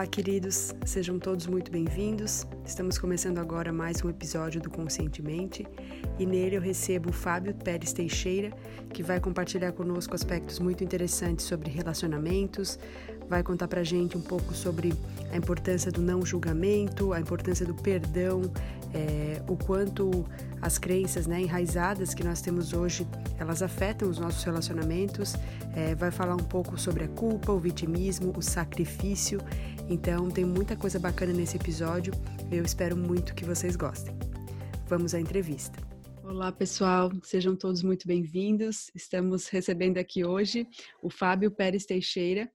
Olá, queridos, sejam todos muito bem-vindos. Estamos começando agora mais um episódio do Conscientemente e nele eu recebo o Fábio Pérez Teixeira, que vai compartilhar conosco aspectos muito interessantes sobre relacionamentos, vai contar pra gente um pouco sobre a importância do não julgamento, a importância do perdão, é, o quanto as crenças né, enraizadas que nós temos hoje elas afetam os nossos relacionamentos. É, vai falar um pouco sobre a culpa, o vitimismo, o sacrifício. Então tem muita coisa bacana nesse episódio. Eu espero muito que vocês gostem. Vamos à entrevista. Olá, pessoal, sejam todos muito bem-vindos. Estamos recebendo aqui hoje o Fábio Pérez Teixeira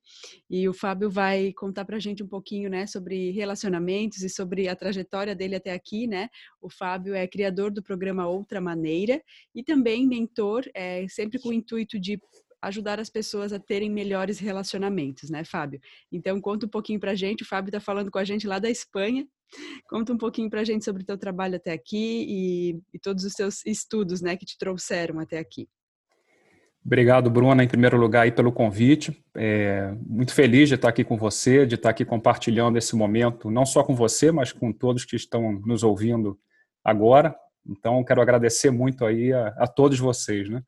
e o Fábio vai contar para a gente um pouquinho né, sobre relacionamentos e sobre a trajetória dele até aqui. Né? O Fábio é criador do programa Outra Maneira e também mentor, é, sempre com o intuito de ajudar as pessoas a terem melhores relacionamentos, né, Fábio? Então, conta um pouquinho para a gente. O Fábio está falando com a gente lá da Espanha Conta um pouquinho para a gente sobre o teu trabalho até aqui e, e todos os teus estudos né, que te trouxeram até aqui. Obrigado, Bruna, em primeiro lugar, aí, pelo convite. É, muito feliz de estar aqui com você, de estar aqui compartilhando esse momento, não só com você, mas com todos que estão nos ouvindo agora. Então, quero agradecer muito aí a, a todos vocês, né?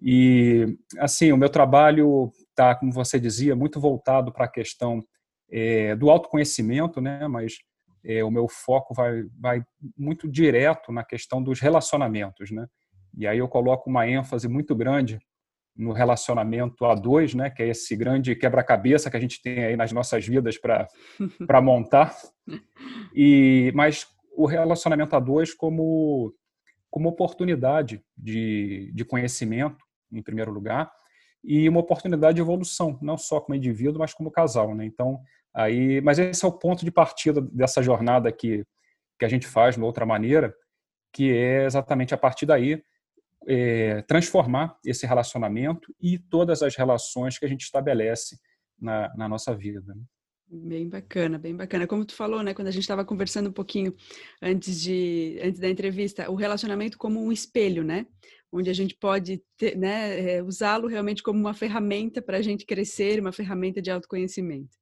E, assim, o meu trabalho está, como você dizia, muito voltado para a questão é, do autoconhecimento, né? Mas é, o meu foco vai, vai muito direto na questão dos relacionamentos, né? E aí eu coloco uma ênfase muito grande no relacionamento a dois, né? Que é esse grande quebra-cabeça que a gente tem aí nas nossas vidas para para montar. E mas o relacionamento a dois como como oportunidade de, de conhecimento, em primeiro lugar, e uma oportunidade de evolução, não só como indivíduo, mas como casal, né? Então Aí, mas esse é o ponto de partida dessa jornada que, que a gente faz de outra maneira, que é exatamente a partir daí é, transformar esse relacionamento e todas as relações que a gente estabelece na, na nossa vida. Né? Bem bacana, bem bacana. Como tu falou, né, quando a gente estava conversando um pouquinho antes de antes da entrevista, o relacionamento como um espelho, né, onde a gente pode né, é, usá-lo realmente como uma ferramenta para a gente crescer, uma ferramenta de autoconhecimento.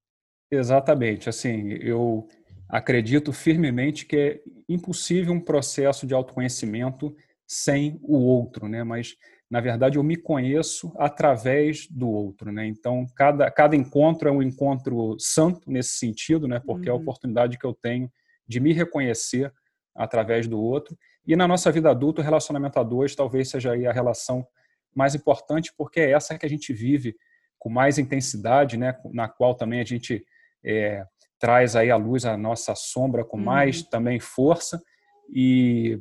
Exatamente. Assim, eu acredito firmemente que é impossível um processo de autoconhecimento sem o outro, né? Mas na verdade eu me conheço através do outro, né? Então cada cada encontro é um encontro santo nesse sentido, né? Porque uhum. é a uhum. oportunidade que eu tenho de me reconhecer através do outro. E na nossa vida adulta, o relacionamento a dois talvez seja aí a relação mais importante, porque é essa que a gente vive com mais intensidade, né? Na qual também a gente é, traz aí à luz a nossa sombra com mais uhum. também força e,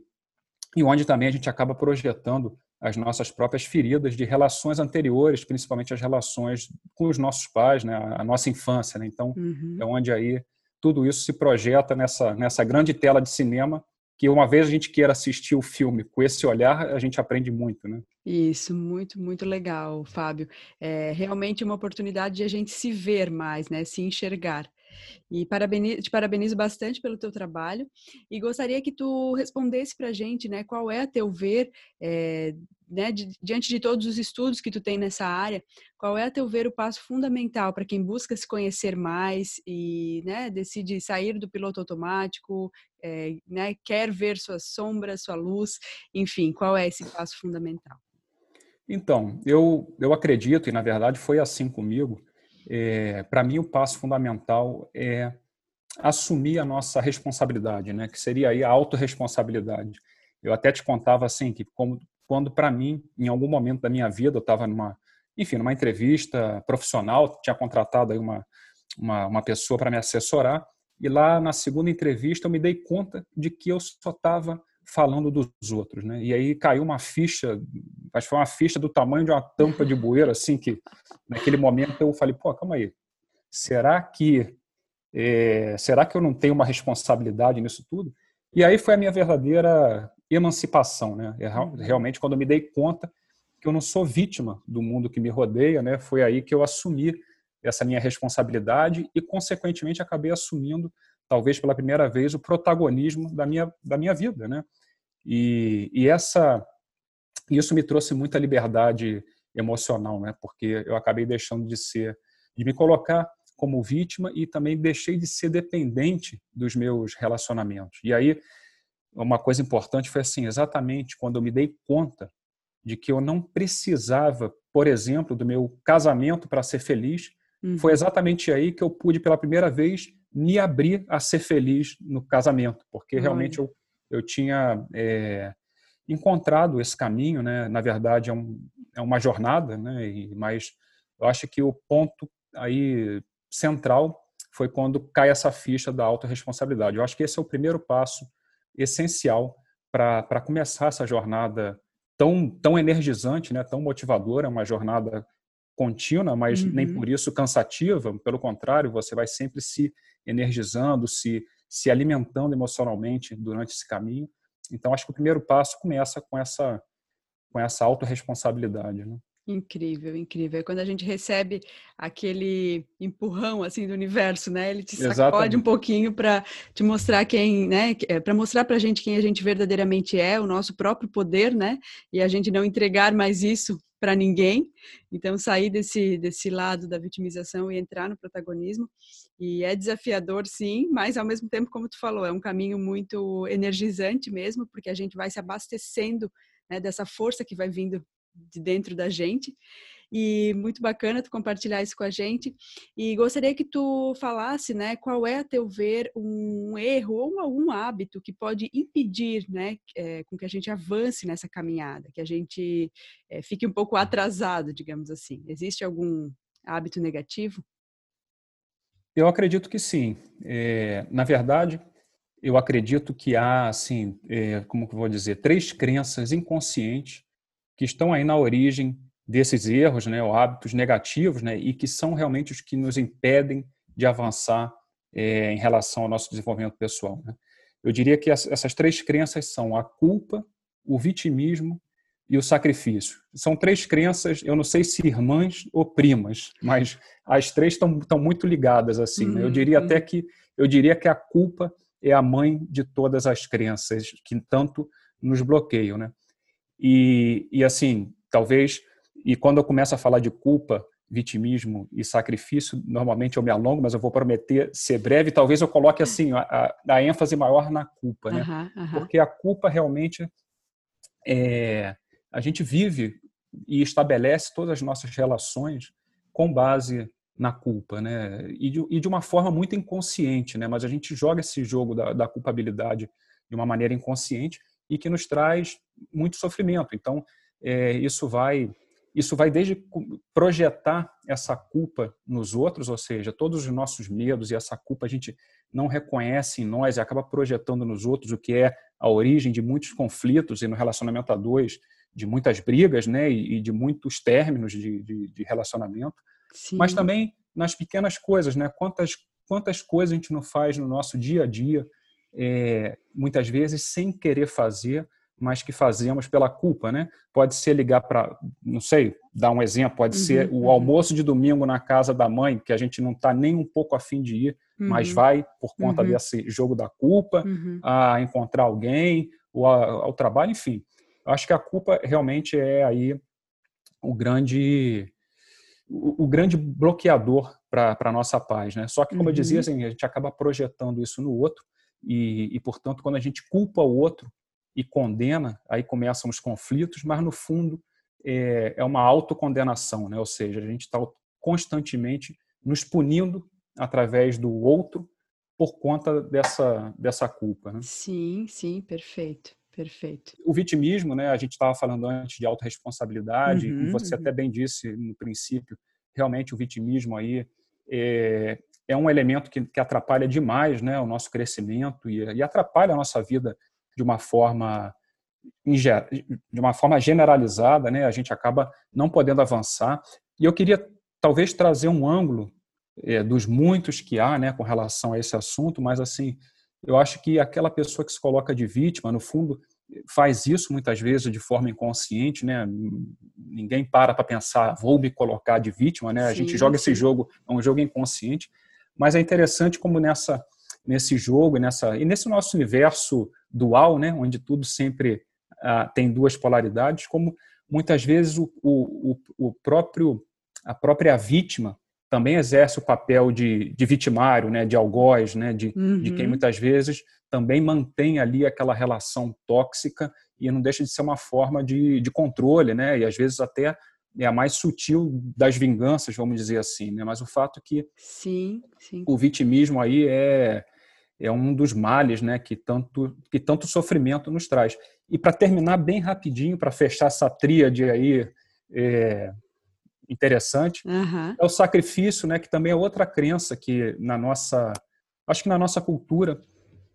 e onde também a gente acaba projetando as nossas próprias feridas de relações anteriores, principalmente as relações com os nossos pais, né, a nossa infância. Né? Então, uhum. é onde aí tudo isso se projeta nessa, nessa grande tela de cinema que uma vez a gente queira assistir o filme com esse olhar, a gente aprende muito, né? Isso, muito, muito legal, Fábio. É realmente uma oportunidade de a gente se ver mais, né? Se enxergar. E parabenizo, te parabenizo bastante pelo teu trabalho e gostaria que tu respondesse para a gente, né, qual é a teu ver, é, né, de, diante de todos os estudos que tu tem nessa área, qual é a teu ver o passo fundamental para quem busca se conhecer mais e, né, decide sair do piloto automático, é, né, quer ver sua sombra, sua luz, enfim, qual é esse passo fundamental? Então, eu, eu acredito, e na verdade foi assim comigo, é, para mim o passo fundamental é assumir a nossa responsabilidade, né? Que seria aí a autorresponsabilidade. Eu até te contava assim que como, quando para mim, em algum momento da minha vida, eu estava numa, enfim, numa entrevista profissional, tinha contratado aí uma uma, uma pessoa para me assessorar e lá na segunda entrevista eu me dei conta de que eu só estava falando dos outros, né? E aí caiu uma ficha, acho que foi uma ficha do tamanho de uma tampa de bueiro, assim, que naquele momento eu falei, pô, calma aí, será que é, será que eu não tenho uma responsabilidade nisso tudo? E aí foi a minha verdadeira emancipação, né? É. Realmente quando eu me dei conta que eu não sou vítima do mundo que me rodeia, né? Foi aí que eu assumi essa minha responsabilidade e consequentemente acabei assumindo talvez pela primeira vez, o protagonismo da minha, da minha vida, né? E, e essa isso me trouxe muita liberdade emocional, né? Porque eu acabei deixando de ser, de me colocar como vítima e também deixei de ser dependente dos meus relacionamentos. E aí, uma coisa importante foi assim, exatamente quando eu me dei conta de que eu não precisava, por exemplo, do meu casamento para ser feliz, uhum. foi exatamente aí que eu pude pela primeira vez me abrir a ser feliz no casamento, porque realmente eu, eu tinha é, encontrado esse caminho, né? Na verdade é, um, é uma jornada, né? E, mas eu acho que o ponto aí central foi quando cai essa ficha da autorresponsabilidade. Eu acho que esse é o primeiro passo essencial para começar essa jornada tão, tão energizante, né, tão motivadora, é uma jornada contínua, mas uhum. nem por isso cansativa, pelo contrário, você vai sempre se energizando, se, se alimentando emocionalmente durante esse caminho. Então, acho que o primeiro passo começa com essa, com essa autorresponsabilidade. Né? Incrível, incrível. É quando a gente recebe aquele empurrão assim do universo, né? Ele te sacode Exatamente. um pouquinho para te mostrar quem, né? É, para mostrar para a gente quem a gente verdadeiramente é, o nosso próprio poder, né? E a gente não entregar mais isso para ninguém. Então sair desse desse lado da vitimização e entrar no protagonismo. E é desafiador, sim, mas ao mesmo tempo, como tu falou, é um caminho muito energizante mesmo, porque a gente vai se abastecendo né, dessa força que vai vindo de dentro da gente. E muito bacana tu compartilhar isso com a gente. E gostaria que tu falasse, né, qual é, a teu ver, um erro ou algum hábito que pode impedir, né, é, com que a gente avance nessa caminhada, que a gente é, fique um pouco atrasado, digamos assim. Existe algum hábito negativo? Eu acredito que sim. É, na verdade, eu acredito que há, assim, é, como que eu vou dizer, três crenças inconscientes que estão aí na origem desses erros, né, ou hábitos negativos, né, e que são realmente os que nos impedem de avançar é, em relação ao nosso desenvolvimento pessoal. Né? Eu diria que essas três crenças são a culpa, o vitimismo e o sacrifício. São três crenças, eu não sei se irmãs ou primas, mas as três estão, muito ligadas assim. Né? Eu diria até uhum. que eu diria que a culpa é a mãe de todas as crenças que tanto nos bloqueiam, né? E, e assim, talvez, e quando eu começo a falar de culpa, vitimismo e sacrifício, normalmente eu me alongo, mas eu vou prometer ser breve. Talvez eu coloque assim a, a, a ênfase maior na culpa, né? Uhum, uhum. Porque a culpa realmente é, a gente vive e estabelece todas as nossas relações com base na culpa, né? E de, e de uma forma muito inconsciente, né? Mas a gente joga esse jogo da, da culpabilidade de uma maneira inconsciente e que nos traz muito sofrimento. Então, é, isso vai isso vai desde projetar essa culpa nos outros, ou seja, todos os nossos medos e essa culpa a gente não reconhece em nós e acaba projetando nos outros, o que é a origem de muitos conflitos e no relacionamento a dois, de muitas brigas né, e, de muitos términos de, de, de relacionamento. Sim. Mas também nas pequenas coisas, né? Quantas, quantas coisas a gente não faz no nosso dia a dia é, muitas vezes sem querer fazer, mas que fazemos pela culpa, né? Pode ser ligar para, não sei, dar um exemplo, pode uhum, ser o uhum. almoço de domingo na casa da mãe, que a gente não está nem um pouco afim de ir, uhum. mas vai por conta uhum. desse jogo da culpa, uhum. a encontrar alguém, ou a, ao trabalho, enfim. Acho que a culpa realmente é aí o grande o, o grande bloqueador para a nossa paz, né? Só que, como eu dizia, uhum. assim, a gente acaba projetando isso no outro e, e, portanto, quando a gente culpa o outro e condena, aí começam os conflitos, mas no fundo é, é uma autocondenação, né? ou seja, a gente está constantemente nos punindo através do outro por conta dessa, dessa culpa. Né? Sim, sim, perfeito. Perfeito. O vitimismo, né? A gente estava falando antes de autorresponsabilidade, uhum, e você uhum. até bem disse no princípio, realmente o vitimismo aí é, é um elemento que, que atrapalha demais né, o nosso crescimento e, e atrapalha a nossa vida de uma forma de uma forma generalizada, né, a gente acaba não podendo avançar. E eu queria talvez trazer um ângulo é, dos muitos que há, né, com relação a esse assunto, mas assim, eu acho que aquela pessoa que se coloca de vítima, no fundo, faz isso muitas vezes de forma inconsciente, né? Ninguém para para pensar, vou me colocar de vítima, né? A gente joga sim. esse jogo, é um jogo inconsciente, mas é interessante como nessa nesse jogo, nessa e nesse nosso universo dual, né, onde tudo sempre ah, tem duas polaridades, como muitas vezes o, o, o próprio a própria vítima também exerce o papel de, de vitimário, né, de algoz, né, de, uhum. de quem uhum. muitas vezes também mantém ali aquela relação tóxica e não deixa de ser uma forma de, de controle, né, e às vezes até é a mais sutil das vinganças, vamos dizer assim, né? Mas o fato é que sim, sim. o vitimismo aí é é um dos males, né, que tanto que tanto sofrimento nos traz. E para terminar bem rapidinho, para fechar essa tríade aí é, interessante, uhum. é o sacrifício, né, que também é outra crença que na nossa, acho que na nossa cultura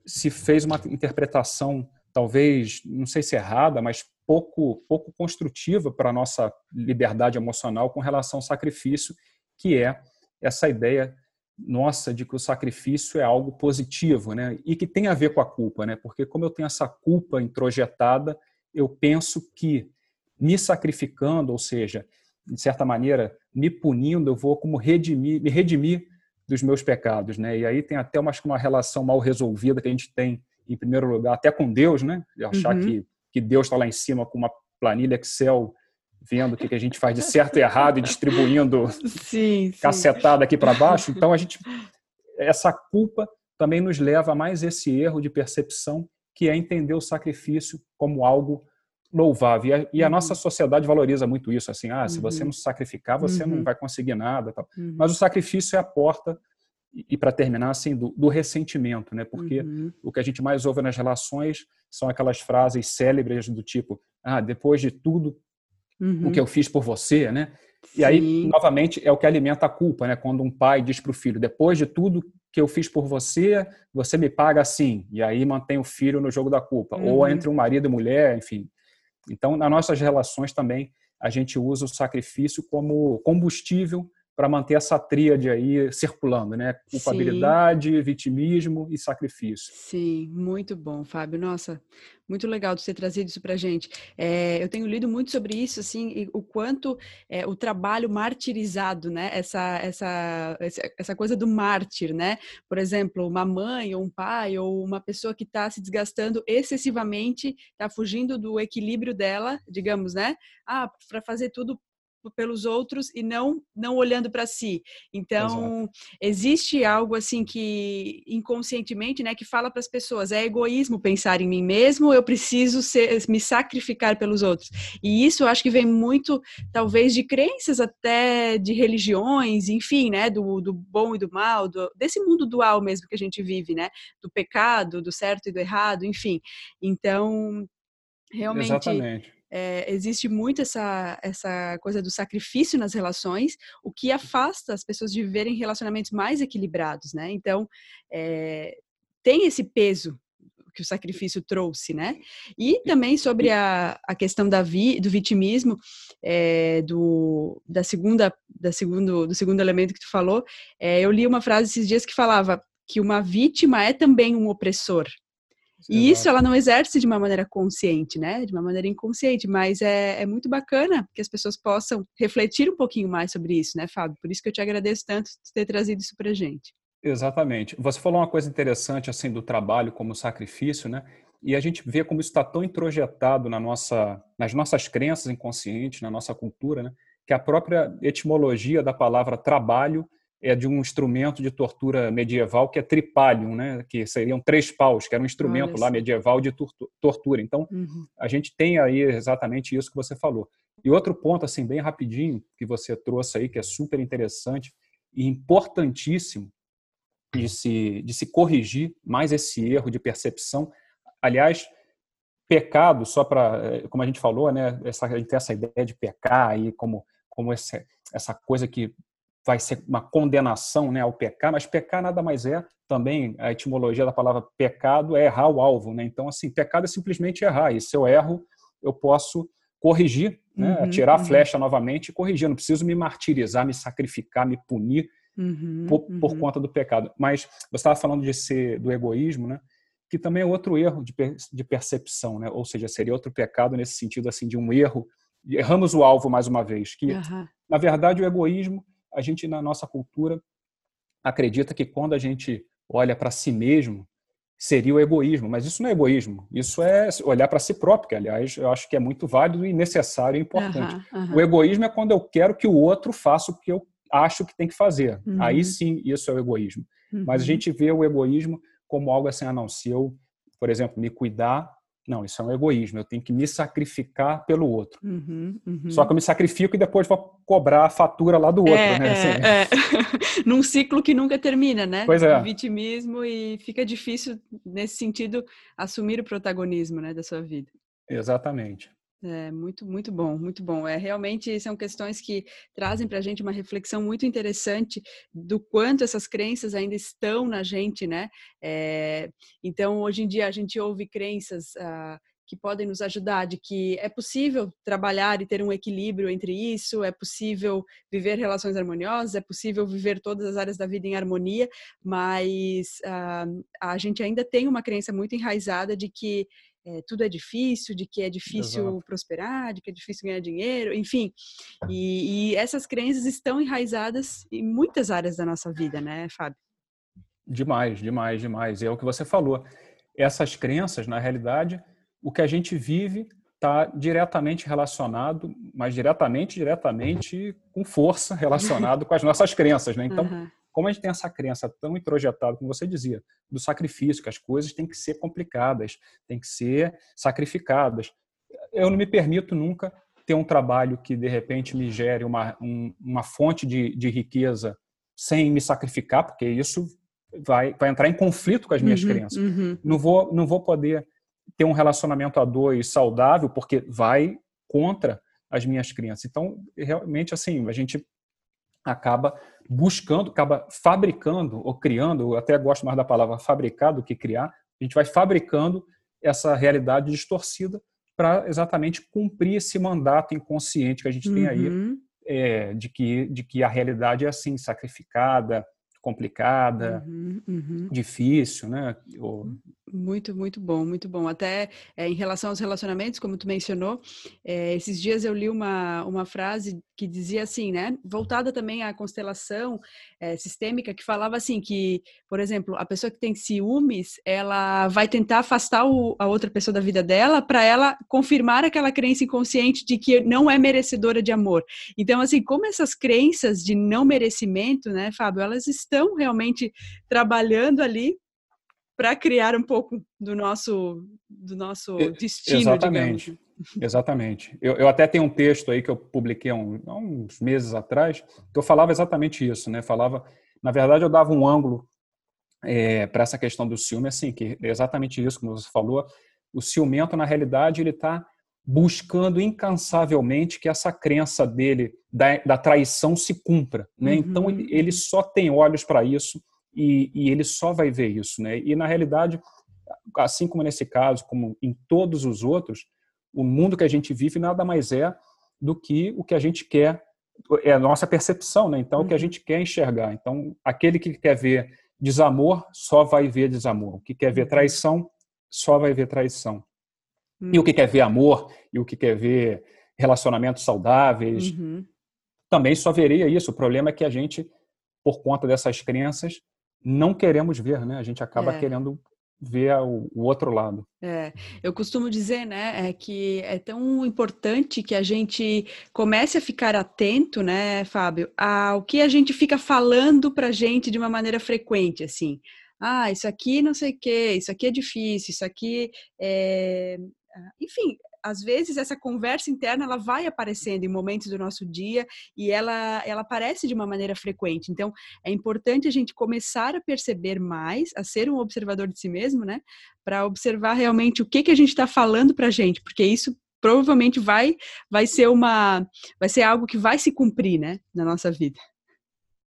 se fez uma interpretação talvez, não sei se errada, mas pouco pouco construtiva para a nossa liberdade emocional com relação ao sacrifício, que é essa ideia nossa de que o sacrifício é algo positivo, né? E que tem a ver com a culpa, né? Porque como eu tenho essa culpa introjetada, eu penso que me sacrificando, ou seja, de certa maneira, me punindo, eu vou como redimir, me redimir dos meus pecados, né? E aí tem até uma, uma relação mal resolvida que a gente tem, em primeiro lugar, até com Deus, né? De achar uhum. que, que Deus está lá em cima com uma planilha Excel vendo o que a gente faz de certo e errado e distribuindo sim, cacetada aqui para baixo. Então a gente essa culpa também nos leva a mais esse erro de percepção que é entender o sacrifício como algo louvável. E a, e a uhum. nossa sociedade valoriza muito isso, assim, ah, se você uhum. não se sacrificar, você uhum. não vai conseguir nada. Tal. Uhum. Mas o sacrifício é a porta e, e para terminar assim do, do, ressentimento, né? Porque uhum. o que a gente mais ouve nas relações são aquelas frases célebres do tipo, ah, depois de tudo uhum. o que eu fiz por você, né? E Sim. aí, novamente, é o que alimenta a culpa, né? Quando um pai diz para o filho, depois de tudo que eu fiz por você, você me paga assim. E aí mantém o filho no jogo da culpa. Uhum. Ou entre um marido e mulher, enfim. Então, nas nossas relações também, a gente usa o sacrifício como combustível para manter essa tríade aí circulando, né? Culpabilidade, Sim. vitimismo e sacrifício. Sim, muito bom, Fábio. Nossa, muito legal de você trazido isso para gente. É, eu tenho lido muito sobre isso, assim, o quanto é, o trabalho martirizado, né? Essa, essa, essa coisa do mártir, né? Por exemplo, uma mãe ou um pai ou uma pessoa que está se desgastando excessivamente, está fugindo do equilíbrio dela, digamos, né? Ah, para fazer tudo pelos outros e não não olhando para si. Então, Exato. existe algo assim que inconscientemente, né, que fala para as pessoas, é egoísmo pensar em mim mesmo, eu preciso ser, me sacrificar pelos outros. E isso eu acho que vem muito talvez de crenças até de religiões, enfim, né, do, do bom e do mal, do, desse mundo dual mesmo que a gente vive, né, do pecado, do certo e do errado, enfim. Então, realmente Exatamente é, existe muito essa, essa coisa do sacrifício nas relações, o que afasta as pessoas de viverem relacionamentos mais equilibrados, né? Então, é, tem esse peso que o sacrifício trouxe, né? E também sobre a, a questão da vi, do vitimismo, é, do, da segunda, da segundo, do segundo elemento que tu falou, eu li uma frase esses dias que falava que uma vítima é também um opressor, e isso ela não exerce de uma maneira consciente, né? De uma maneira inconsciente, mas é, é muito bacana que as pessoas possam refletir um pouquinho mais sobre isso, né, Fábio? Por isso que eu te agradeço tanto de ter trazido isso para gente. Exatamente. Você falou uma coisa interessante assim do trabalho como sacrifício, né? E a gente vê como isso está tão introjetado na nossa, nas nossas crenças inconscientes, na nossa cultura, né? Que a própria etimologia da palavra trabalho é de um instrumento de tortura medieval que é tripalium, né? que seriam três paus, que era um instrumento lá medieval de tortura. Então, uhum. a gente tem aí exatamente isso que você falou. E outro ponto, assim, bem rapidinho, que você trouxe aí, que é super interessante e importantíssimo de se, de se corrigir mais esse erro de percepção. Aliás, pecado, só para, eh, como a gente falou, né, essa, a gente tem essa ideia de pecar aí como, como essa, essa coisa que vai ser uma condenação né, ao pecar, mas pecar nada mais é, também a etimologia da palavra pecado é errar o alvo. Né? Então, assim, pecado é simplesmente errar, e se eu erro, eu posso corrigir, né? Uhum, tirar a uhum. flecha novamente e corrigir. Eu não preciso me martirizar, me sacrificar, me punir uhum, por, por, uhum. conta do pecado. Mas você estava falando de ser do egoísmo, né? que também é outro erro de, de percepção, né? ou seja, seria outro pecado nesse sentido assim de um erro. Erramos o alvo mais uma vez, que na verdade o egoísmo a gente, na nossa cultura, acredita que quando a gente olha para si mesmo, seria o egoísmo. Mas isso não é egoísmo, isso é olhar para si próprio, que, aliás, eu acho que é muito válido e necessário e importante. Uhum, uhum. O egoísmo é quando eu quero que o outro faça o que eu, acho que tem que fazer. Uhum. Aí sim, isso é o egoísmo. Mas a uhum. gente vê o egoísmo como algo assim, ah, não, se eu, por exemplo, me cuidar, não, isso é um egoísmo, eu tenho que me sacrificar pelo outro. Uhum, uhum. Só que eu me sacrifico e depois vou cobrar a fatura lá do outro, é, né? Assim. É, é. Num ciclo que nunca termina, né? Pois é. O vitimismo e fica difícil, nesse sentido, assumir o protagonismo né, da sua vida. Exatamente. É muito, muito bom, muito bom. É realmente são questões que trazem para a gente uma reflexão muito interessante do quanto essas crenças ainda estão na gente, né? É, então, hoje em dia a gente ouve crenças ah, que podem nos ajudar, de que é possível trabalhar e ter um equilíbrio entre isso, é possível viver relações harmoniosas, é possível viver todas as áreas da vida em harmonia, mas ah, a gente ainda tem uma crença muito enraizada de que é, tudo é difícil, de que é difícil Exato. prosperar, de que é difícil ganhar dinheiro, enfim. E, e, essas crenças estão enraizadas em muitas áreas da nossa vida, né, Fábio? Demais, demais, demais. E é o que você falou. Essas crenças, na realidade, o que a gente vive está diretamente relacionado, mas diretamente, diretamente com força relacionado com as nossas crenças, né? Então, uhum como a gente tem essa crença tão introjetada, como você dizia, do sacrifício, que as coisas têm que ser complicadas, têm que ser sacrificadas. Eu não me permito nunca ter um trabalho que, de repente, me gere uma, um, uma fonte de, de, riqueza sem me sacrificar, porque isso vai, vai entrar em conflito com as minhas uhum, crenças. Uhum. Não, vou, não vou poder ter um relacionamento a dois saudável, porque vai contra as minhas crenças. Então, realmente, assim, a gente acaba buscando, acaba fabricando ou criando, eu até gosto mais da palavra fabricar do que criar, a gente vai fabricando essa realidade distorcida para exatamente cumprir esse mandato inconsciente que a gente uhum. tem aí uhum. é, de, que, de que a realidade é assim, sacrificada, complicada, uhum, uhum. difícil, né? Muito, muito bom, muito bom. Até é, em relação aos relacionamentos, como tu mencionou, é, esses dias eu li uma, uma frase que dizia assim, né? Voltada também à constelação é, sistêmica, que falava assim que, por exemplo, a pessoa que tem ciúmes, ela vai tentar afastar o, a outra pessoa da vida dela para ela confirmar aquela crença inconsciente de que não é merecedora de amor. Então, assim, como essas crenças de não merecimento, né, Fábio, elas estão realmente trabalhando ali para criar um pouco do nosso do nosso destino, Exatamente. digamos. Exatamente. Eu, eu, até tenho um texto aí que eu publiquei há, um, há uns meses atrás que eu falava exatamente isso, né? Falava, na verdade, eu dava um ângulo é, para essa questão do ciúme, assim, que é exatamente isso, como você falou. O ciumento, na realidade, ele está buscando incansavelmente que essa crença dele da, da traição se cumpra, né? Uhum. Então ele, ele só tem olhos para isso e, e ele só vai ver isso, né? E na realidade, assim como nesse caso, como em todos os outros, o mundo que a gente vive nada mais é do que o que a gente quer, é a nossa percepção, né? Então, uhum. o que a uhum. gente quer enxergar. Então, aquele que quer ver desamor só vai ver desamor. O que quer ver uhum. traição só vai ver traição. Uhum. E o que quer ver amor e o que quer ver relacionamentos saudáveis uhum. também só veria isso. O problema é que a gente, por conta dessas crenças, não queremos ver, né? A gente acaba é. querendo ver o, outro lado. É, eu costumo dizer, né, é que é tão importante que a gente comece a ficar atento, né, Fábio, ao que a gente fica falando para gente de uma maneira frequente, assim. Ah, isso aqui não sei o quê, isso aqui é difícil, isso aqui é... Enfim, às vezes essa conversa interna ela vai aparecendo em momentos do nosso dia e ela ela aparece de uma maneira frequente. Então é importante a gente começar a perceber mais, a ser um observador de si mesmo, né? Para observar realmente o que que a gente está falando para a gente, porque isso provavelmente vai vai ser uma vai ser algo que vai se cumprir, né, na nossa vida.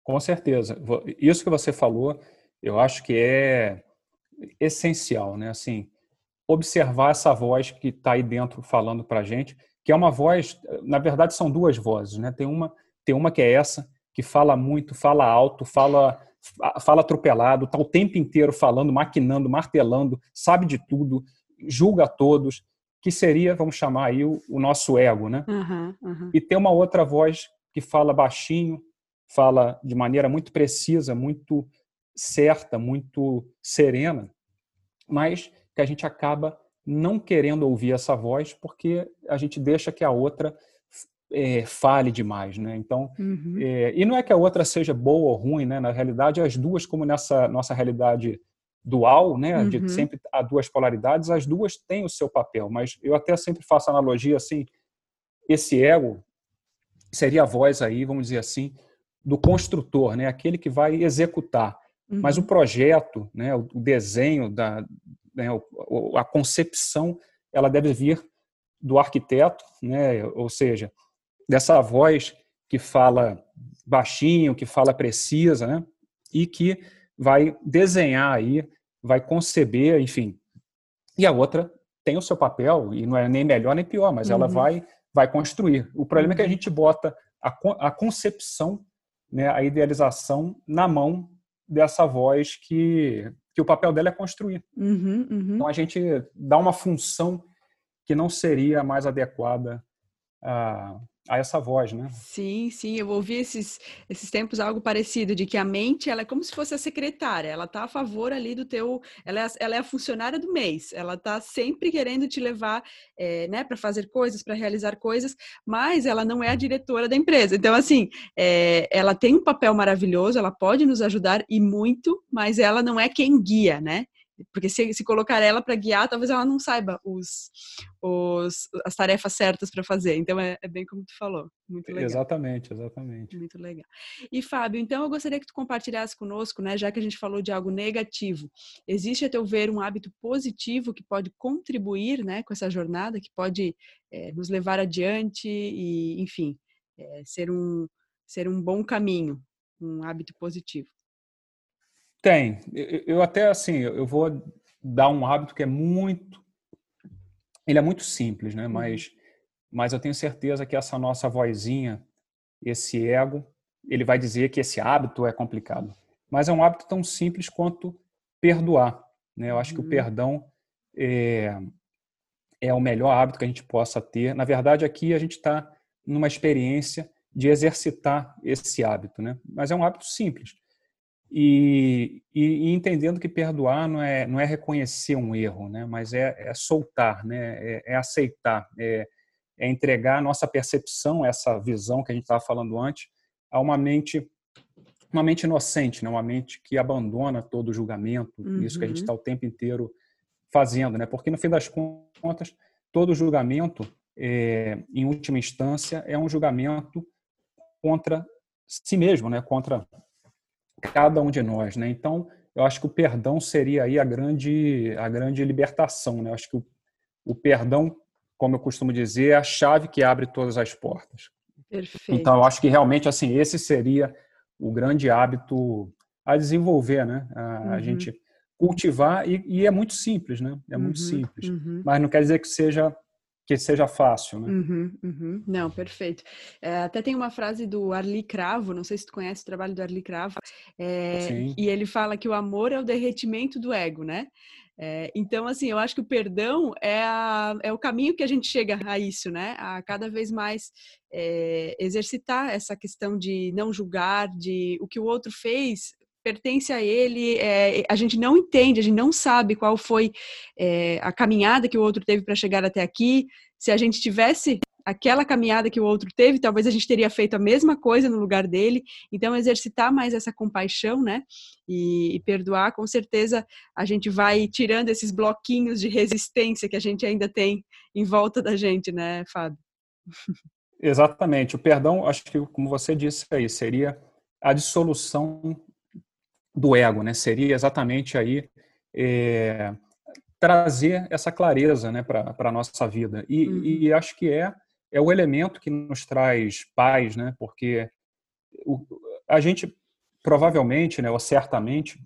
Com certeza. Isso que você falou, eu acho que é essencial, né? Assim, observar essa voz que está aí dentro falando para a gente, que é uma voz, na verdade são duas vozes, né? Tem uma, tem uma que é essa, que fala muito, fala alto, fala, fala atropelado, está o tempo inteiro falando, maquinando, martelando, sabe de tudo, julga a todos, que seria, vamos chamar aí, o, o nosso ego, né? Uhum, uhum. E tem uma outra voz que fala baixinho, fala de maneira muito precisa, muito certa, muito serena, mas que a gente acaba não querendo ouvir essa voz porque a gente deixa que a outra é, fale demais, né? Então, uhum. é, e não é que a outra seja boa ou ruim, né? Na realidade, as duas, como nessa nossa realidade dual, né? Uhum. De sempre há duas polaridades, as duas têm o seu papel. Mas eu até sempre faço analogia assim: esse ego seria a voz aí, vamos dizer assim, do construtor, né? Aquele que vai executar. Uhum. Mas o uhum. projeto, né? O desenho da, né? a concepção, ela deve vir do arquiteto, né? Ou seja, dessa voz que fala baixinho, que fala precisa, né? E que vai desenhar aí, vai conceber, enfim. E a outra tem o seu papel e não é nem melhor nem pior, mas uhum. ela vai vai construir. O problema é que a uhum. gente bota a, a concepção, né, a idealização na mão dessa voz que que o papel dela é construir. Uhum, uhum. Então a gente dá uma função que não seria mais adequada a, a essa voz, né? Sim, sim, eu ouvi esses, esses tempos algo parecido, de que a mente, ela é como se fosse a secretária, ela tá a favor ali do teu, ela é, ela é a funcionária do mês, ela tá sempre querendo te levar, é, né, para fazer coisas, para realizar coisas, mas ela não é a diretora da empresa. Então, assim, é, ela tem um papel maravilhoso, ela pode nos ajudar e muito, mas ela não é quem guia, né? Porque se, se colocar ela para guiar, talvez ela não saiba os, os, as tarefas certas para fazer. Então, é, é, bem como tu falou. Muito legal. Exatamente, exatamente. Muito legal. E, Fábio, então eu gostaria que tu compartilhasse conosco, né, já que a gente falou de algo negativo, existe, a teu ver, um hábito positivo que pode contribuir né, com essa jornada, que pode é, nos levar adiante e, enfim, é, ser, um, ser um bom caminho, um hábito positivo? Tem. Eu até assim, eu vou dar um hábito que é muito, ele é muito simples, né? Mas, mas eu tenho certeza que essa nossa vozinha, esse ego, ele vai dizer que esse hábito é complicado. Mas é um hábito tão simples quanto perdoar. Né? Eu acho que o uhum. perdão é, é o melhor hábito que a gente possa ter. Na verdade, aqui a gente está numa experiência de exercitar esse hábito, né? Mas é um hábito simples. E, e, e, entendendo que perdoar não é, não é reconhecer um erro, né? mas é, é soltar, né? é, é aceitar, é, é, entregar a nossa percepção, essa visão que a gente estava falando antes, a uma mente uma mente inocente, né? uma mente que abandona todo o julgamento, uhum. isso que a gente está uhum. o tempo inteiro fazendo, né? porque no fim das contas, todo julgamento, é, em última instância, é um julgamento contra si mesmo, né? contra cada um de nós, né? Então, eu acho que o perdão seria aí a grande a grande libertação, né? Eu acho que o, o perdão, como eu costumo dizer, é a chave que abre todas as portas. Perfeito. Então, eu acho que realmente assim esse seria o grande hábito a desenvolver, né? A, uhum. a gente cultivar e, e, é muito simples, né? É muito uhum, simples, uhum. mas não quer dizer que seja que seja fácil, né? Uhum, uhum. Não, perfeito. É, até tem uma frase do Arli Cravo, não sei se tu conhece o trabalho do Arli Cravo, é, e ele fala que o amor é o derretimento do ego, né? É, então, assim, eu acho que o perdão é, a, é, o caminho que a gente chega a isso, né? A cada vez mais é, exercitar essa questão de não julgar, de o que o outro fez pertence a ele, é, a gente não entende, a gente não sabe qual foi é, a caminhada que o outro teve para chegar até aqui. Se a gente tivesse aquela caminhada que o outro teve, talvez a gente teria feito a mesma coisa no lugar dele. Então, exercitar mais essa compaixão, né? E, e perdoar, com certeza a gente vai tirando esses bloquinhos de resistência que a gente ainda tem em volta da gente, né, Fábio? Exatamente. O perdão, acho que, como você disse aí, seria a dissolução do ego, né? Seria exatamente aí é, trazer essa clareza, né, para a nossa vida. E, uhum. e, acho que é é o elemento que nos traz paz, né? Porque o, a gente provavelmente, né, ou certamente,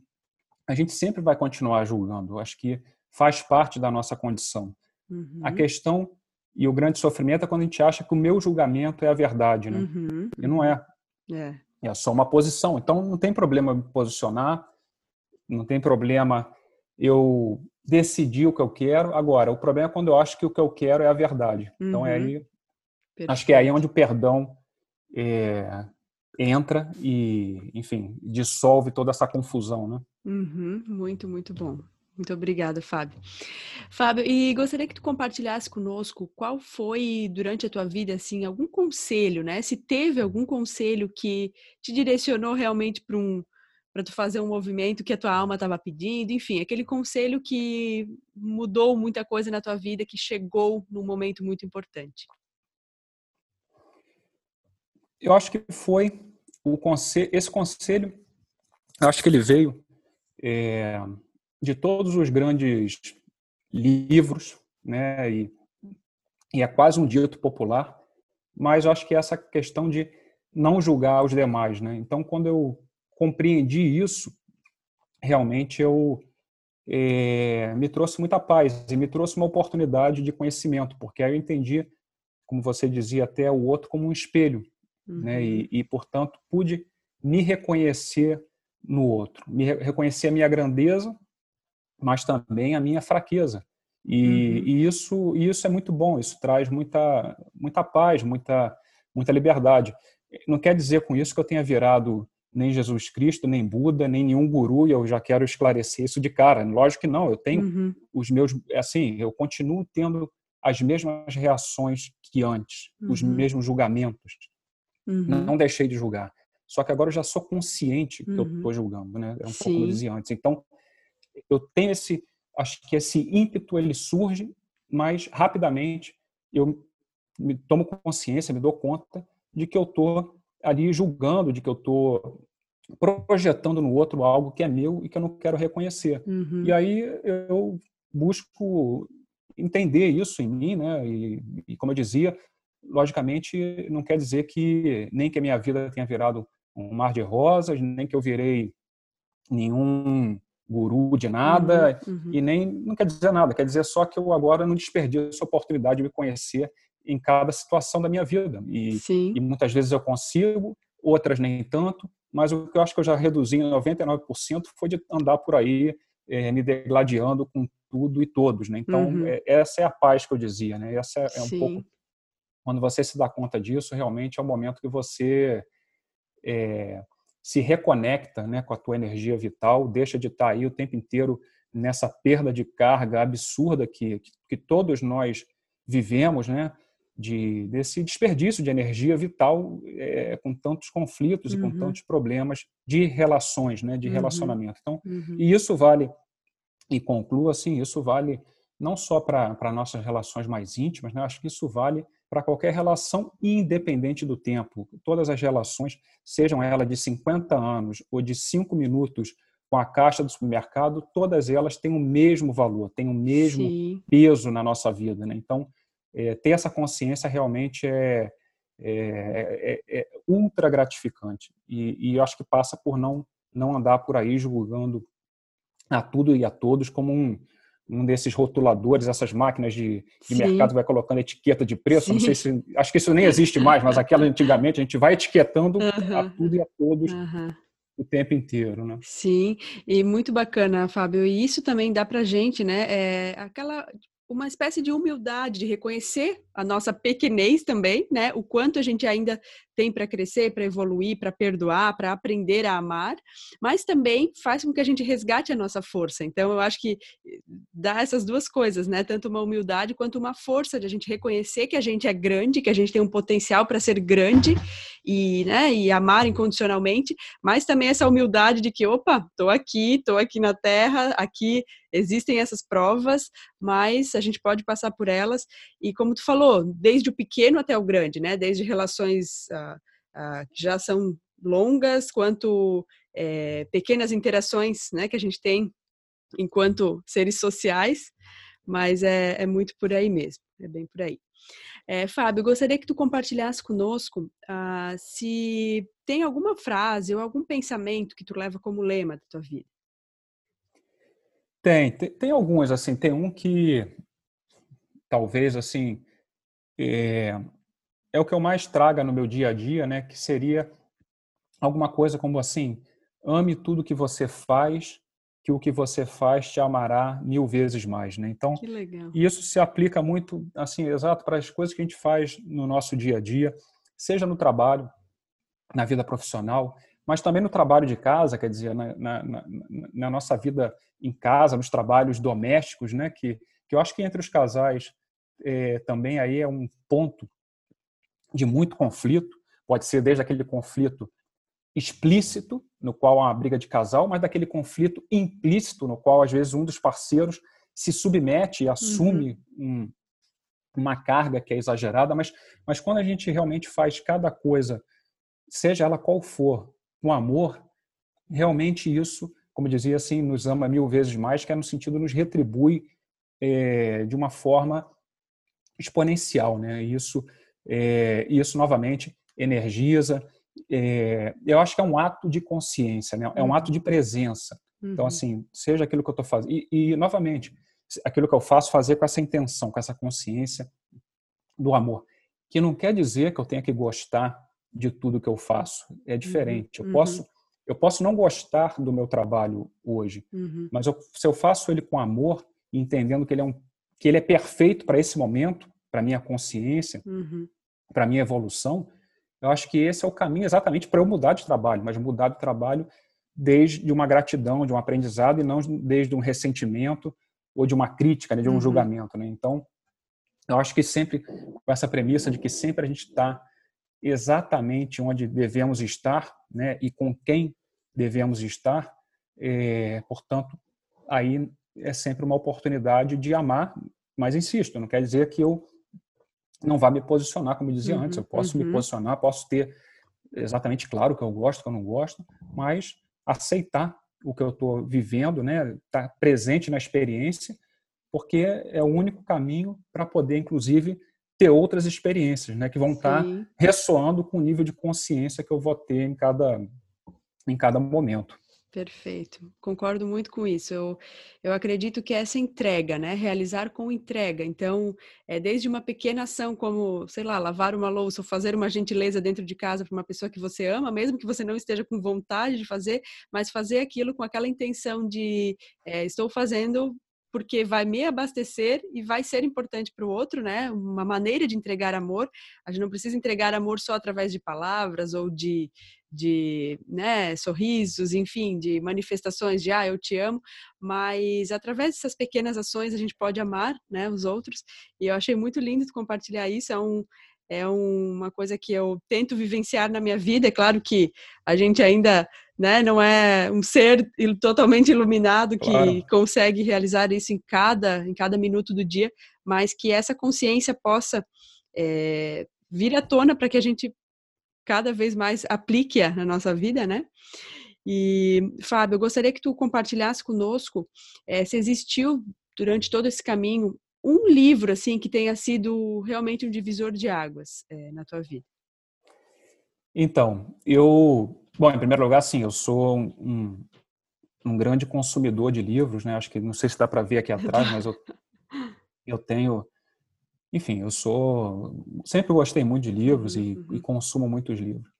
a gente sempre vai continuar julgando. Acho que faz parte da nossa condição. Uhum. A questão e o grande sofrimento é quando a gente acha que o meu julgamento é a verdade, né? Uhum. E não é. é. É só uma posição. Então não tem problema me posicionar, não tem problema eu decidir o que eu quero. Agora, o problema é quando eu acho que o que eu quero é a verdade. Uhum. Então é uhum. aí. Perfeito. Acho que é aí onde o perdão é, entra e, enfim, dissolve toda essa confusão, né? Uhum. Muito, muito bom. Muito obrigada, Fábio. Fábio, e gostaria que tu compartilhasse conosco qual foi durante a tua vida assim algum conselho, né? Se teve algum conselho que te direcionou realmente para um para tu fazer um movimento que a tua alma estava pedindo, enfim, aquele conselho que mudou muita coisa na tua vida, que chegou num momento muito importante. Eu acho que foi o conselho, esse conselho, eu acho que ele veio é, de todos os grandes livros, né? E, e é quase um dito popular, mas acho que é essa questão de não julgar os demais, né? Então, quando eu compreendi isso, realmente eu é, me trouxe muita paz e me trouxe uma oportunidade de conhecimento, porque aí eu entendi, como você dizia, até o outro como um espelho, uhum. né? E, uhum. e, portanto, pude me reconhecer no outro, me reconhecer a minha grandeza mas também a minha fraqueza. E, uhum. e, isso, isso é muito bom, isso traz muita, muita paz, muita, muita liberdade. Não quer dizer com isso que eu tenha virado nem Jesus Cristo, nem Buda, nem nenhum guru, e eu já quero esclarecer isso de cara. Lógico que não, eu tenho uhum. os meus. Assim, eu continuo tendo as mesmas reações que antes, uhum. os mesmos julgamentos. Uhum. Não deixei de julgar. Só que agora eu já sou consciente que eu estou uhum. julgando, né? É um Sim. pouco antes. Então, eu tenho esse, acho que esse ímpeto ele surge, mas rapidamente eu me tomo consciência, me dou conta de que eu estou ali julgando, de que eu estou projetando no outro algo que é meu e que eu não quero reconhecer. Uhum. E aí eu busco entender isso em mim, né? E, e, como eu dizia, logicamente não quer dizer que nem que a minha vida tenha virado um mar de rosas, nem que eu virei nenhum guru de nada uhum, uhum. e nem não quer dizer nada, quer dizer só que eu agora não desperdiço a oportunidade de me conhecer em cada situação da minha vida. E, e, muitas vezes eu consigo, outras nem tanto, mas o que eu acho que eu já reduzi em 99% foi de andar por aí é, me degladiando com tudo e todos. Né? Então, uhum. é, essa é a paz que eu dizia. Né? Essa é, é um pouco. Quando você se dá conta disso, realmente é o momento que você é, se reconecta né, com a tua energia vital, deixa de estar aí o tempo inteiro nessa perda de carga absurda que, que todos nós vivemos, né? De, desse desperdício de energia vital é, com tantos conflitos uhum. e com uhum. tantos problemas de relações, né, de uhum. relacionamento. Então, uhum. e isso vale, e concluo assim, isso vale não só para nossas relações mais íntimas, né, acho que isso vale para qualquer relação independente do tempo. Todas as relações, sejam elas de 50 anos ou de 5 minutos com a caixa do supermercado, todas elas têm o mesmo valor, têm o mesmo Sim. peso na nossa vida. Né? Então, é, ter essa consciência realmente é, é, é, é ultra gratificante. E, e eu acho que passa por não, não andar por aí julgando a tudo e a todos como um, um desses rotuladores, essas máquinas de, de mercado vai colocando etiqueta de preço. Sim. Não sei se acho que isso nem existe mais, mas aquela antigamente a gente vai etiquetando uhum. a tudo e a todos. Uhum. O tempo inteiro, né? Sim, e muito bacana, Fábio. E isso também dá para gente, né? É aquela uma espécie de humildade, de reconhecer a nossa pequenez também, né? O quanto a gente ainda tem para crescer, para evoluir, para perdoar, para aprender a amar, mas também faz com que a gente resgate a nossa força. Então, eu acho que eh, dá essas duas coisas, né? Tanto uma humildade quanto uma força de a gente reconhecer que a gente é grande, que a gente tem um potencial para ser grande e, né, e amar incondicionalmente, mas também essa humildade de que, opa, tô aqui, tô aqui na Terra, aqui existem essas provas, mas a gente pode passar por elas e como tu falou, desde o pequeno até o grande, né? Desde relações uh, uh, que já são longas, quanto é, pequenas interações né, que a gente tem enquanto seres sociais, mas é, é muito por aí mesmo, é bem por aí. É, Fábio, gostaria que tu compartilhasse conosco uh, se tem alguma frase ou algum pensamento que tu leva como lema da tua vida. Tem, tem, tem alguns, assim, tem um que talvez, assim, é, é o que eu mais traga no meu dia a dia, né? Que seria alguma coisa como assim: ame tudo que você faz, que o que você faz te amará mil vezes mais, né? Então, isso se aplica muito, assim, exato para as coisas que a gente faz no nosso dia a dia, seja no trabalho, na vida profissional, mas também no trabalho de casa, quer dizer, na, na, na, na nossa vida em casa, nos trabalhos domésticos, né? Que, que eu acho que entre os casais é, também aí é um ponto de muito conflito. Pode ser desde aquele conflito explícito, no qual há uma briga de casal, mas daquele conflito implícito, no qual às vezes um dos parceiros se submete e assume uhum. um, uma carga que é exagerada, mas, mas quando a gente realmente faz cada coisa, seja ela qual for, com amor, realmente isso, como dizia assim, nos ama mil vezes mais, que é no sentido nos retribui é, de uma forma exponencial, né? Isso, é, isso novamente energiza. É, eu acho que é um ato de consciência, né? É um ato de uhum. presença. Então, uhum. assim, seja aquilo que eu estou fazendo. E, e, novamente, aquilo que eu faço, fazer com essa intenção, com essa consciência do amor. Que não quer dizer que eu tenha que gostar de tudo que eu faço. É diferente. Uhum. Eu posso eu posso não gostar do meu trabalho hoje, uhum. mas eu, se eu faço ele com amor, entendendo que ele é um que ele é perfeito para esse momento, para minha consciência, uhum. para minha evolução, eu acho que esse é o caminho exatamente para eu mudar de trabalho, mas mudar de trabalho desde uma gratidão, de um aprendizado e não desde um ressentimento ou de uma crítica, né, de um uhum. julgamento. Né? Então, eu acho que sempre com essa premissa de que sempre a gente está exatamente onde devemos estar né, e com quem devemos estar, é, portanto, aí é sempre uma oportunidade de amar, mas insisto, não quer dizer que eu não vá me posicionar, como eu dizia uhum, antes, eu posso uhum. me posicionar, posso ter exatamente claro o que eu gosto, o que eu não gosto, mas aceitar o que eu estou vivendo, né, estar tá presente na experiência, porque é o único caminho para poder, inclusive, ter outras experiências, né, que vão estar tá ressoando com o nível de consciência que eu vou ter em cada, em cada momento. Perfeito, concordo muito com isso. Eu, eu acredito que essa entrega, né? Realizar com entrega. Então, é desde uma pequena ação, como, sei lá, lavar uma louça ou fazer uma gentileza dentro de casa para uma pessoa que você ama, mesmo que você não esteja com vontade de fazer, mas fazer aquilo com aquela intenção de é, estou fazendo porque vai me abastecer e vai ser importante para o outro, né? Uma maneira de entregar amor. A gente não precisa entregar amor só através de palavras ou de, de né, sorrisos, enfim, de manifestações de ah, eu te amo, mas através dessas pequenas ações a gente pode amar né, os outros. E eu achei muito lindo compartilhar isso. É um, é uma coisa que eu tento vivenciar na minha vida. É claro que a gente ainda né, não é um ser totalmente iluminado que claro. consegue realizar isso em cada, em cada minuto do dia, mas que essa consciência possa é, vir à tona para que a gente cada vez mais aplique-a na nossa vida, né? E, Fábio, eu gostaria que tu compartilhasse conosco é, se existiu durante todo esse caminho um livro assim que tenha sido realmente um divisor de águas é, na tua vida. Então, eu, bom, em primeiro lugar, sim, eu sou um, um grande consumidor de livros, né? Acho que não sei se dá para ver aqui atrás, mas eu, eu tenho, enfim, eu sou sempre gostei muito de livros e, uhum. e consumo muitos livros.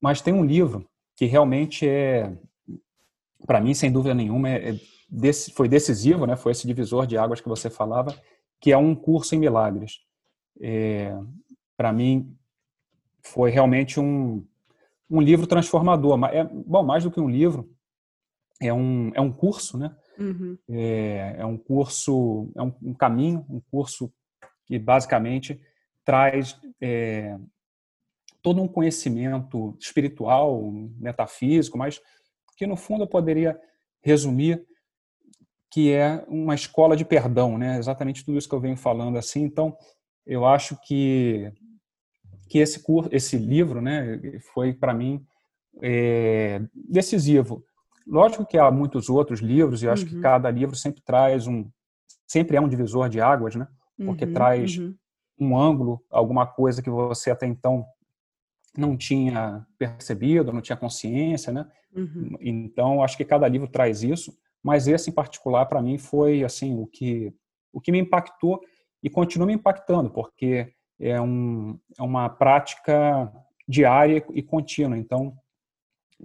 Mas tem um livro que realmente é, para mim, sem dúvida nenhuma, é, é desse, foi decisivo, né? Foi esse divisor de águas que você falava, que é um curso em milagres. É, para mim, foi realmente um, um livro transformador. É, bom, mais do que um livro, é um, é um curso, né? Uhum. É, é, um curso, é um, um, caminho, um curso que basicamente traz é, todo um conhecimento espiritual, metafísico, mas que no fundo eu poderia resumir que é uma escola de perdão, né? Exatamente tudo isso que eu venho falando assim. Então, eu acho que que esse curso, esse livro, né, foi para mim é, decisivo. Lógico que há muitos outros livros e acho uhum. que cada livro sempre traz um, sempre é um divisor de águas, né? Porque uhum, traz uhum. um ângulo, alguma coisa que você até então não tinha percebido, não tinha consciência, né? Uhum. Então, acho que cada livro traz isso, mas esse em particular para mim foi assim o que o que me impactou e continua me impactando, porque é, um, é uma prática diária e contínua. Então,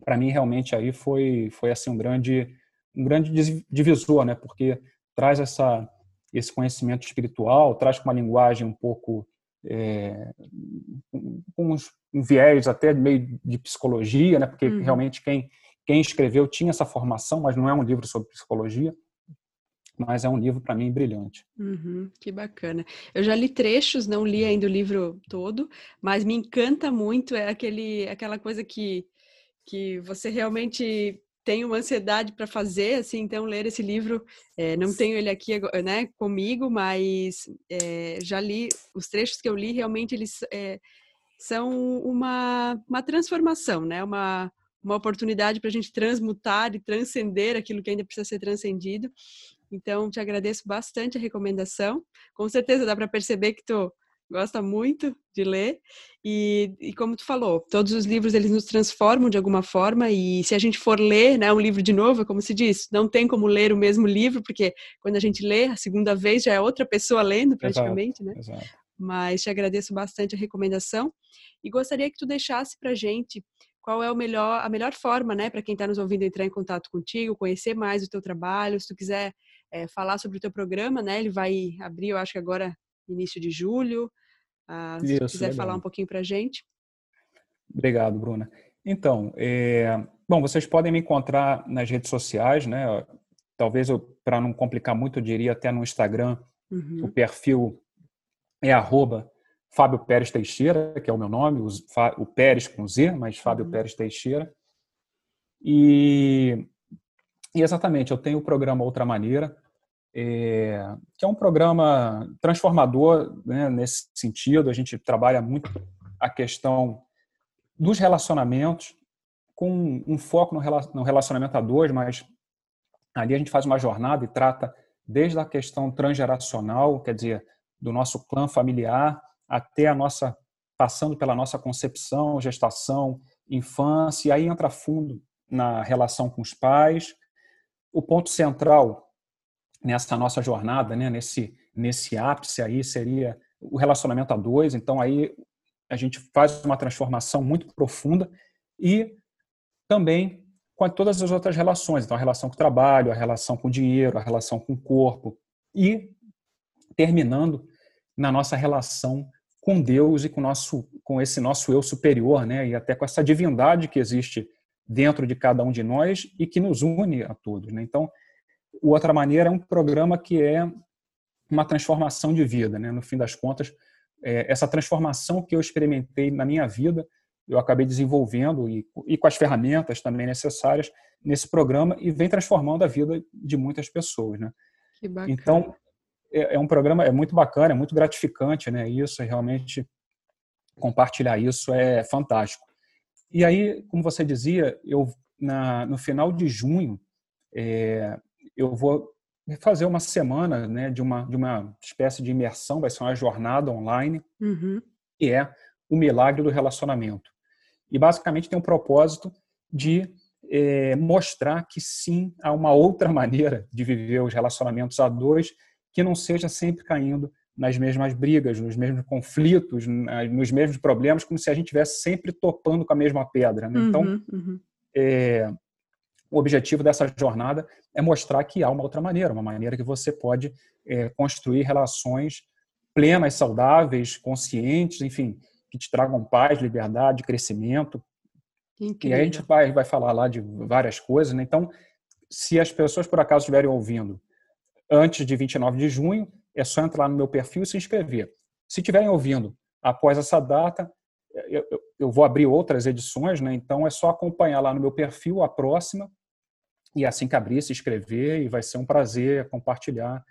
para mim realmente aí foi foi assim um grande um grande divisor, né? Porque traz essa esse conhecimento espiritual, traz com uma linguagem um pouco é, com um viés até meio de psicologia, né? porque uhum. realmente quem, quem escreveu tinha essa formação, mas não é um livro sobre psicologia mas é um livro para mim brilhante. Uhum, que bacana. Eu já li trechos, não li ainda o livro todo, mas me encanta muito é aquele, aquela coisa que que você realmente tem uma ansiedade para fazer, assim, então ler esse livro, é, não tenho ele aqui, né, comigo, mas é, já li os trechos que eu li, realmente eles é, são uma, uma transformação, né, uma uma oportunidade para a gente transmutar e transcender aquilo que ainda precisa ser transcendido. Então, te agradeço bastante a recomendação. Com certeza dá para perceber que tu gosta muito de ler e, e, como tu falou, todos os livros eles nos transformam de alguma forma e se a gente for ler, né, um livro de novo, como se diz, não tem como ler o mesmo livro porque quando a gente lê a segunda vez já é outra pessoa lendo praticamente, exato, né? Exato. Mas te agradeço bastante a recomendação e gostaria que tu deixasse para gente qual é o melhor, a melhor forma, né, para quem está nos ouvindo entrar em contato contigo, conhecer mais o teu trabalho, se tu quiser é, falar sobre o teu programa, né? Ele vai abrir, eu acho que agora início de julho. Ah, se Isso, quiser legal. falar um pouquinho para a gente. Obrigado, Bruna. Então, é, bom, vocês podem me encontrar nas redes sociais, né? Talvez para não complicar muito, eu diria até no Instagram, uhum. o perfil é arroba Fábio Pérez Teixeira, que é o meu nome, o, Pérez com Z, mas Fábio uhum. Pérez Teixeira. E, e, exatamente, eu tenho o programa Outra Maneira, é, que é um programa transformador né, nesse sentido. A gente trabalha muito a questão dos relacionamentos, com um foco no relacionamento a dois, mas ali a gente faz uma jornada e trata desde a questão transgeracional, quer dizer, do nosso clã familiar, até a nossa, passando pela nossa concepção, gestação, infância, e aí entra fundo na relação com os pais. O ponto central nessa nossa jornada, né, nesse, nesse ápice aí, seria o relacionamento a dois. Então, aí a gente faz uma transformação muito profunda e também com todas as outras relações. Então, a relação com o trabalho, a relação com o dinheiro, a relação com o corpo e terminando na nossa relação com Deus e com, nosso, com esse nosso eu superior, né? e até com essa divindade que existe dentro de cada um de nós e que nos une a todos. Né? Então, o Outra Maneira é um programa que é uma transformação de vida. Né? No fim das contas, é, essa transformação que eu experimentei na minha vida, eu acabei desenvolvendo e, e com as ferramentas também necessárias nesse programa e vem transformando a vida de muitas pessoas. Né? Então, é, é, um programa é muito bacana, é muito gratificante, né? Isso realmente compartilhar isso é fantástico. E aí, como você dizia, eu na, no final de junho é, eu vou fazer uma semana né, de, uma, de uma espécie de imersão, vai ser uma jornada online, uhum. que é o milagre do relacionamento. E basicamente tem um propósito de é, mostrar que sim, há uma outra maneira de viver os relacionamentos a dois que não seja sempre caindo nas mesmas brigas, nos mesmos conflitos, nos mesmos problemas, como se a gente estivesse sempre topando com a mesma pedra. Né? Então, uhum, uhum. É, o objetivo dessa jornada é mostrar que há uma outra maneira, uma maneira que você pode é, construir relações plenas, saudáveis, conscientes, enfim, que te tragam paz, liberdade, crescimento. Incrível. E aí a gente vai, vai falar lá de várias coisas. Né? Então, se as pessoas por acaso estiverem ouvindo antes de 29 de junho, é só entrar no meu perfil e se inscrever. Se estiverem ouvindo após essa data, eu, eu, vou abrir outras edições, né? então é só acompanhar lá no meu perfil a próxima, e assim que abrir, se inscrever, e vai ser um prazer compartilhar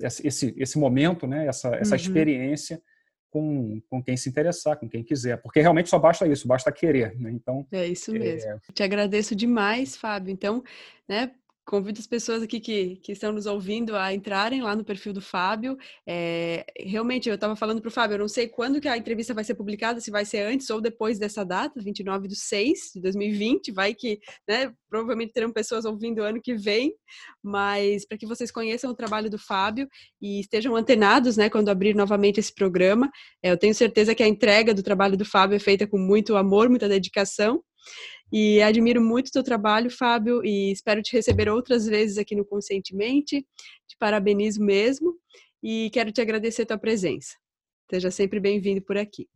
esse, esse momento, né? essa, essa uhum. experiência com, com quem se interessar, com quem quiser, porque realmente só basta isso, basta querer. Né? Então, é isso mesmo. É... Te agradeço demais, Fábio. Então, né, convido as pessoas aqui que, que estão nos ouvindo a entrarem lá no perfil do Fábio. É, realmente, eu estava falando para o Fábio, eu não sei quando que a entrevista vai ser publicada, se vai ser antes ou depois dessa data, 29 de 6 de 2020, vai que, né, provavelmente terão pessoas ouvindo ano que vem, mas para que vocês conheçam o trabalho do Fábio e estejam antenados, né, quando abrir novamente esse programa. É, eu tenho certeza que a entrega do trabalho do Fábio é feita com muito amor, muita dedicação. E admiro muito o teu trabalho, Fábio, e espero te receber outras vezes aqui no Conscientemente. Te parabenizo mesmo e quero te agradecer a tua presença. Seja sempre bem-vindo por aqui.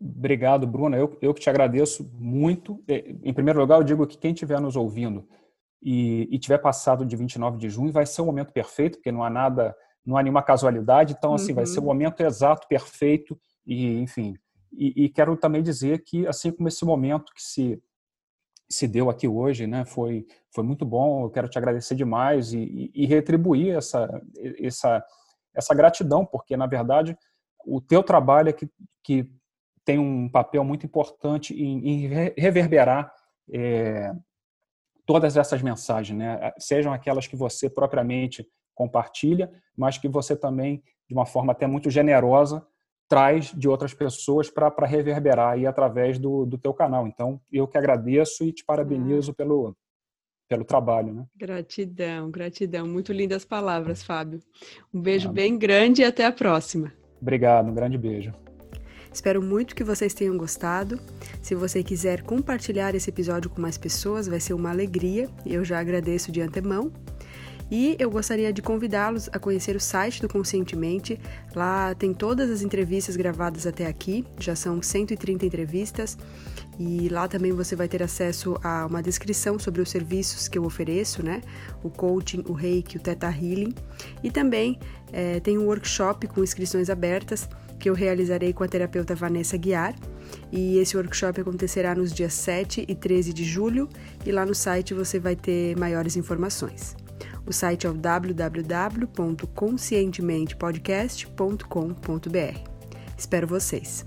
Obrigado, Bruna. Eu, eu que te agradeço muito. É, em primeiro lugar, eu digo que quem estiver nos ouvindo e, e tiver passado de 29 de junho vai ser o momento perfeito, porque não há nada, não há nenhuma casualidade. Então, assim, uhum. vai ser o uhum. momento exato, perfeito e, enfim. E, e, quero também dizer que, assim como esse momento que se se deu aqui hoje, né, foi foi muito bom. Eu quero te agradecer demais e, e retribuir essa essa essa gratidão, porque na verdade o teu trabalho é que, que tem um papel muito importante em, em reverberar é, todas essas mensagens, né? sejam aquelas que você propriamente compartilha, mas que você também, de uma forma até muito generosa, traz de outras pessoas para reverberar aí através do, do teu canal. Então, eu que agradeço e te parabenizo ah. pelo, pelo trabalho. Né? Gratidão, gratidão. Muito lindas palavras, Fábio. Um beijo ah. bem grande e até a próxima. Obrigado, um grande beijo. Espero muito que vocês tenham gostado. Se você quiser compartilhar esse episódio com mais pessoas, vai ser uma alegria. Eu já agradeço de antemão. E eu gostaria de convidá-los a conhecer o site do Conscientemente. Lá tem todas as entrevistas gravadas até aqui, já são 130 entrevistas. E lá também você vai ter acesso a uma descrição sobre os serviços que eu ofereço, né? O coaching, o reiki, o Theta Healing. E também é, tem um workshop com inscrições abertas que eu realizarei com a terapeuta Vanessa Guiar. E esse workshop acontecerá nos dias 7 e 13 de julho, e lá no site você vai ter maiores informações. O site é o www.conscientementepodcast.com.br. Espero vocês!